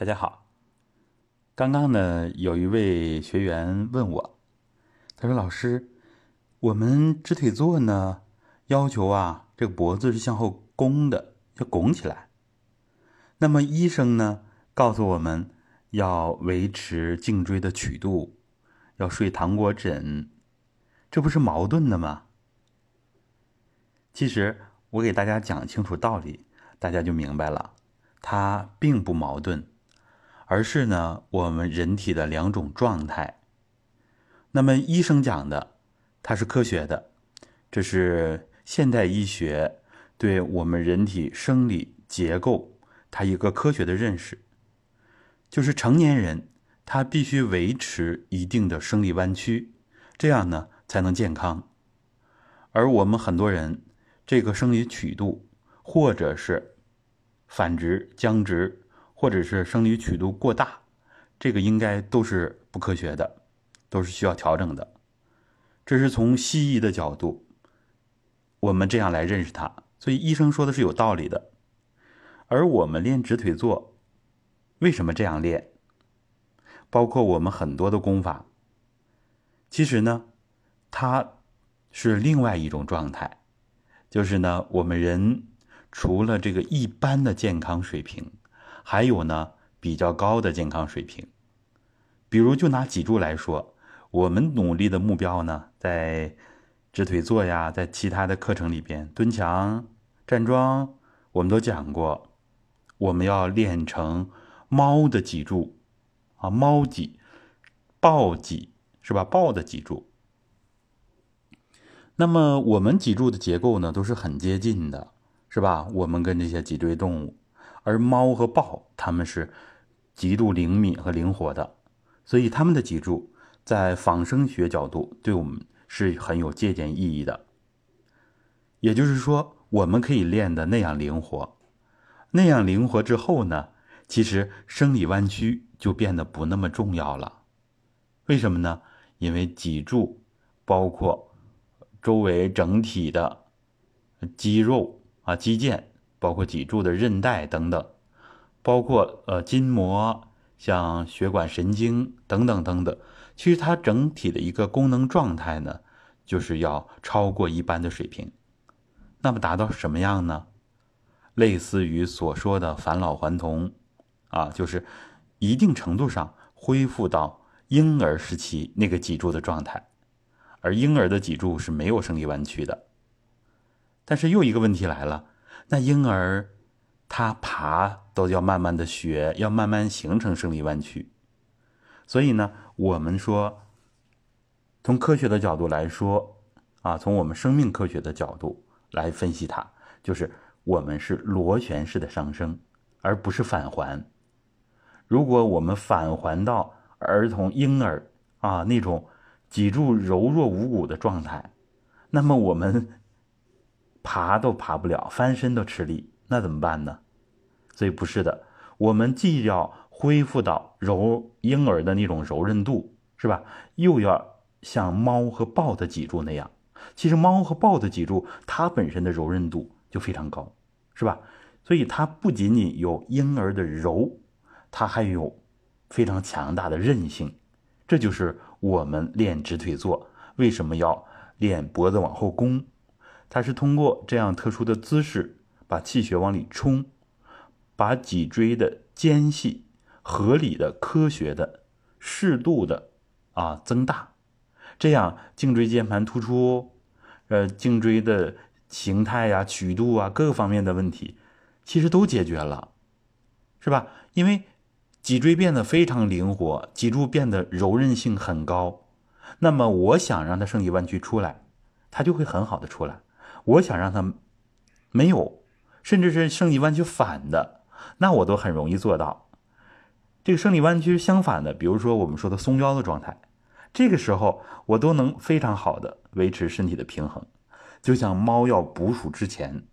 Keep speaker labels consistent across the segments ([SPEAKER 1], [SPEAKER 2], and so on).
[SPEAKER 1] 大家好，刚刚呢，有一位学员问我，他说：“老师，我们直腿坐呢，要求啊，这个脖子是向后弓的，要拱起来。那么医生呢，告诉我们要维持颈椎的曲度，要睡糖果枕，这不是矛盾的吗？”其实我给大家讲清楚道理，大家就明白了，它并不矛盾。而是呢，我们人体的两种状态。那么医生讲的，它是科学的，这是现代医学对我们人体生理结构它一个科学的认识。就是成年人他必须维持一定的生理弯曲，这样呢才能健康。而我们很多人这个生理曲度或者是反直僵直。或者是生理曲度过大，这个应该都是不科学的，都是需要调整的。这是从西医的角度，我们这样来认识它，所以医生说的是有道理的。而我们练直腿坐，为什么这样练？包括我们很多的功法，其实呢，它是另外一种状态，就是呢，我们人除了这个一般的健康水平。还有呢，比较高的健康水平，比如就拿脊柱来说，我们努力的目标呢，在直腿坐呀，在其他的课程里边，蹲墙、站桩，我们都讲过，我们要练成猫的脊柱啊，猫脊、抱脊是吧？抱的脊柱。那么我们脊柱的结构呢，都是很接近的，是吧？我们跟这些脊椎动物。而猫和豹，它们是极度灵敏和灵活的，所以它们的脊柱在仿生学角度对我们是很有借鉴意义的。也就是说，我们可以练的那样灵活，那样灵活之后呢，其实生理弯曲就变得不那么重要了。为什么呢？因为脊柱包括周围整体的肌肉啊、肌腱。包括脊柱的韧带等等，包括呃筋膜，像血管、神经等等等等。其实它整体的一个功能状态呢，就是要超过一般的水平。那么达到什么样呢？类似于所说的返老还童，啊，就是一定程度上恢复到婴儿时期那个脊柱的状态。而婴儿的脊柱是没有生理弯曲的。但是又一个问题来了。那婴儿，他爬都要慢慢的学，要慢慢形成生理弯曲。所以呢，我们说，从科学的角度来说，啊，从我们生命科学的角度来分析它，就是我们是螺旋式的上升，而不是返还。如果我们返还到儿童婴儿啊那种脊柱柔弱无骨的状态，那么我们。爬都爬不了，翻身都吃力，那怎么办呢？所以不是的，我们既要恢复到柔婴儿的那种柔韧度，是吧？又要像猫和豹的脊柱那样。其实猫和豹的脊柱，它本身的柔韧度就非常高，是吧？所以它不仅仅有婴儿的柔，它还有非常强大的韧性。这就是我们练直腿坐为什么要练脖子往后弓。它是通过这样特殊的姿势，把气血往里冲，把脊椎的间隙合理的、科学的、适度的啊增大，这样颈椎间盘突出，呃，颈椎的形态呀、曲度啊各个方面的问题，其实都解决了，是吧？因为脊椎变得非常灵活，脊柱变得柔韧性很高，那么我想让它生理弯曲出来，它就会很好的出来。我想让他没有，甚至是生理弯曲反的，那我都很容易做到。这个生理弯曲相反的，比如说我们说的松腰的状态，这个时候我都能非常好的维持身体的平衡。就像猫要捕鼠之前，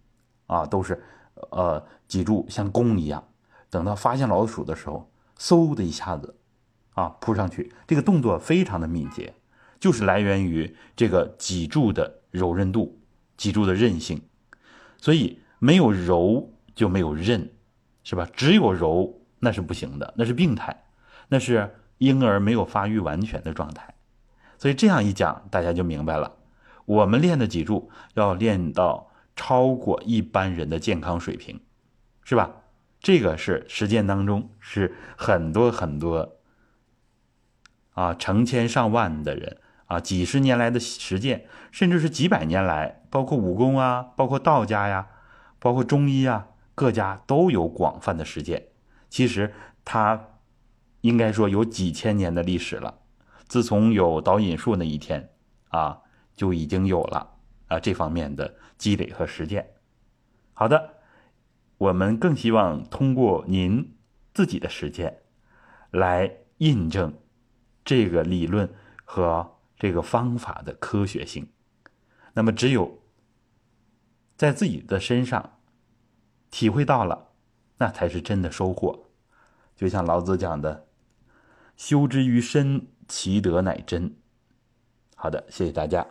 [SPEAKER 1] 啊，都是呃脊柱像弓一样，等到发现老鼠的时候，嗖的一下子啊扑上去，这个动作非常的敏捷，就是来源于这个脊柱的柔韧度。脊柱的韧性，所以没有柔就没有韧，是吧？只有柔那是不行的，那是病态，那是婴儿没有发育完全的状态。所以这样一讲，大家就明白了。我们练的脊柱要练到超过一般人的健康水平，是吧？这个是实践当中是很多很多啊，成千上万的人啊，几十年来的实践，甚至是几百年来，包括武功啊，包括道家呀，包括中医啊，各家都有广泛的实践。其实它应该说有几千年的历史了。自从有导引术那一天啊。就已经有了啊这方面的积累和实践。好的，我们更希望通过您自己的实践来印证这个理论和这个方法的科学性。那么，只有在自己的身上体会到了，那才是真的收获。就像老子讲的：“修之于身，其德乃真。”好的，谢谢大家。